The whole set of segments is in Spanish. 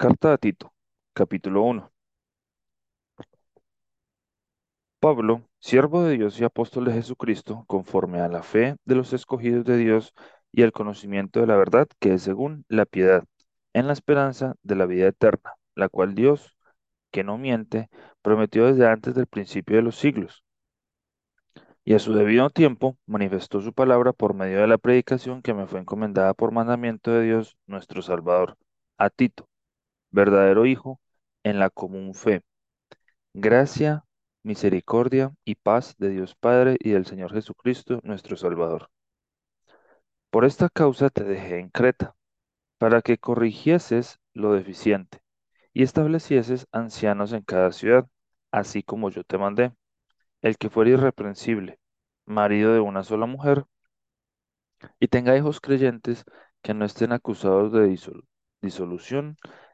Carta a Tito, capítulo 1. Pablo, siervo de Dios y apóstol de Jesucristo, conforme a la fe de los escogidos de Dios y el conocimiento de la verdad que es según la piedad, en la esperanza de la vida eterna, la cual Dios, que no miente, prometió desde antes del principio de los siglos, y a su debido tiempo manifestó su palabra por medio de la predicación que me fue encomendada por mandamiento de Dios nuestro Salvador, a Tito, verdadero Hijo, en la común fe Gracia, misericordia y paz de Dios Padre y del Señor Jesucristo, nuestro Salvador. Por esta causa te dejé en Creta, para que corrigieses lo deficiente y establecieses ancianos en cada ciudad, así como yo te mandé, el que fuera irreprensible, marido de una sola mujer, y tenga hijos creyentes que no estén acusados de disol- disolución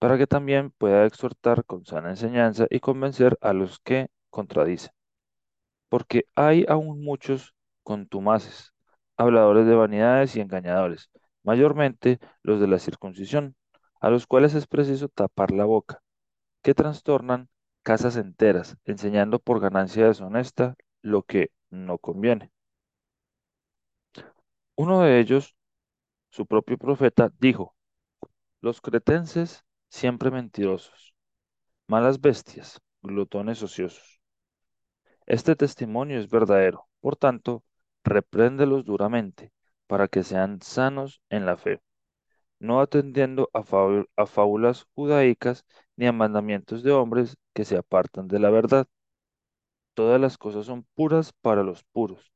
para que también pueda exhortar con sana enseñanza y convencer a los que contradicen porque hay aún muchos contumaces, habladores de vanidades y engañadores, mayormente los de la circuncisión, a los cuales es preciso tapar la boca, que trastornan casas enteras, enseñando por ganancia deshonesta lo que no conviene. Uno de ellos, su propio profeta, dijo, los cretenses siempre mentirosos, malas bestias, glotones ociosos. Este testimonio es verdadero, por tanto, repréndelos duramente, para que sean sanos en la fe, no atendiendo a, fábul- a fábulas judaicas ni a mandamientos de hombres que se apartan de la verdad. Todas las cosas son puras para los puros,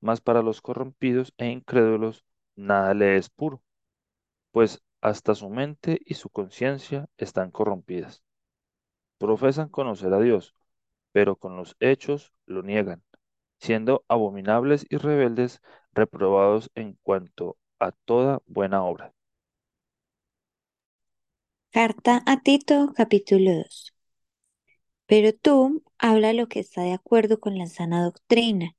mas para los corrompidos e incrédulos nada le es puro, pues hasta su mente y su conciencia están corrompidas. Profesan conocer a Dios, pero con los hechos lo niegan siendo abominables y rebeldes, reprobados en cuanto a toda buena obra. Carta a Tito, capítulo 2. Pero tú habla lo que está de acuerdo con la sana doctrina,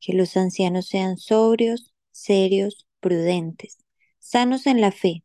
que los ancianos sean sobrios, serios, prudentes, sanos en la fe,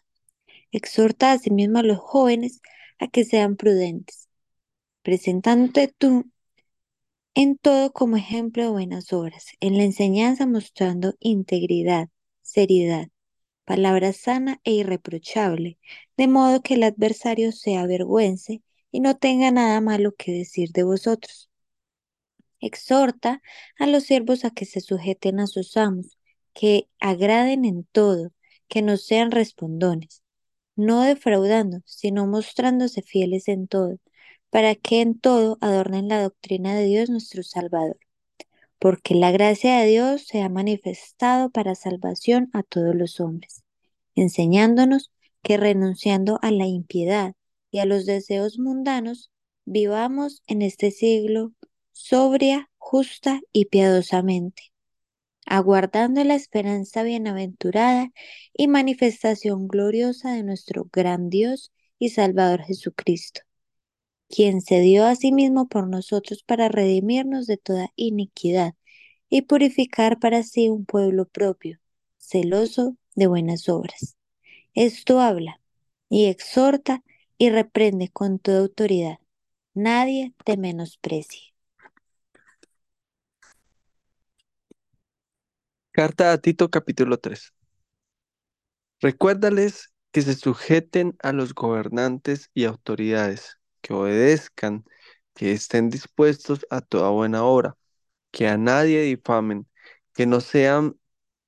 Exhorta asimismo a los jóvenes a que sean prudentes, presentándote tú en todo como ejemplo de buenas obras, en la enseñanza mostrando integridad, seriedad, palabra sana e irreprochable, de modo que el adversario se avergüence y no tenga nada malo que decir de vosotros. Exhorta a los siervos a que se sujeten a sus amos, que agraden en todo, que no sean respondones, no defraudando, sino mostrándose fieles en todo, para que en todo adornen la doctrina de Dios nuestro Salvador. Porque la gracia de Dios se ha manifestado para salvación a todos los hombres, enseñándonos que renunciando a la impiedad y a los deseos mundanos, vivamos en este siglo sobria, justa y piadosamente, aguardando la esperanza bienaventurada y manifestación gloriosa de nuestro gran Dios y Salvador Jesucristo, quien se dio a sí mismo por nosotros para redimirnos de toda iniquidad y purificar para sí un pueblo propio, celoso de buenas obras. Esto habla y exhorta y reprende con toda autoridad. Nadie te menosprecie. Carta a Tito capítulo 3. Recuérdales que se sujeten a los gobernantes y autoridades, que obedezcan, que estén dispuestos a toda buena obra, que a nadie difamen, que no sean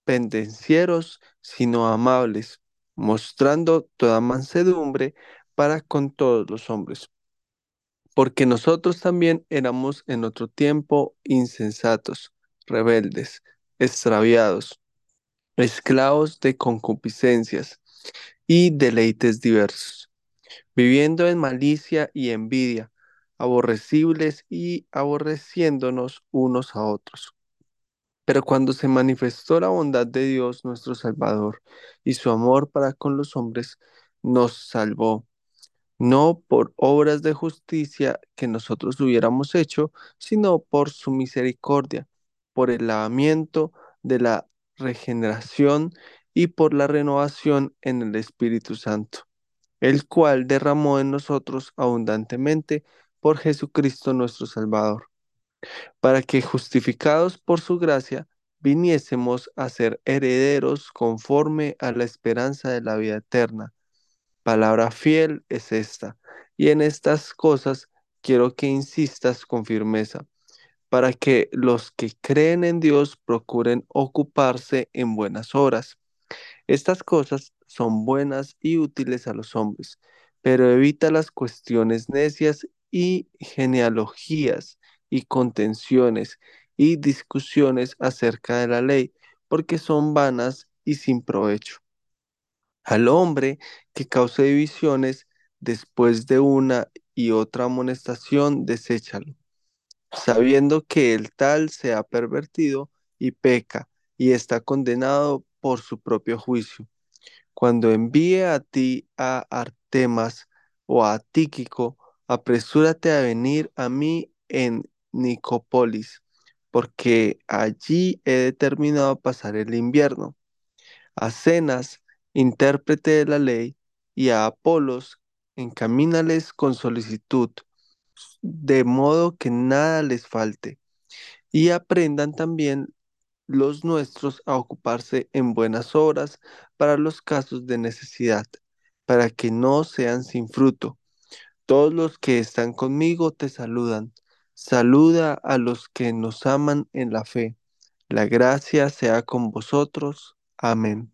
pendencieros, sino amables, mostrando toda mansedumbre para con todos los hombres. Porque nosotros también éramos en otro tiempo insensatos, rebeldes, extraviados, esclavos de concupiscencias y deleites diversos, viviendo en malicia y envidia, aborrecibles y aborreciéndonos unos a otros. Pero cuando se manifestó la bondad de Dios nuestro Salvador y su amor para con los hombres, nos salvó, no por obras de justicia que nosotros hubiéramos hecho, sino por su misericordia, por el lavamiento de la regeneración y por la renovación en el Espíritu Santo, el cual derramó en nosotros abundantemente por Jesucristo nuestro Salvador para que justificados por su gracia viniésemos a ser herederos conforme a la esperanza de la vida eterna. Palabra fiel es esta, y en estas cosas quiero que insistas con firmeza, para que los que creen en Dios procuren ocuparse en buenas obras. Estas cosas son buenas y útiles a los hombres, pero evita las cuestiones necias y genealogías y contenciones y discusiones acerca de la ley, porque son vanas y sin provecho. Al hombre que cause divisiones después de una y otra amonestación, deséchalo, sabiendo que el tal se ha pervertido y peca y está condenado por su propio juicio. Cuando envíe a ti a Artemas o a Tíquico, apresúrate a venir a mí en Nicópolis, porque allí he determinado pasar el invierno. A Cenas, intérprete de la ley, y a Apolos, encamínales con solicitud, de modo que nada les falte, y aprendan también los nuestros a ocuparse en buenas obras para los casos de necesidad, para que no sean sin fruto. Todos los que están conmigo te saludan. Saluda a los que nos aman en la fe. La gracia sea con vosotros. Amén.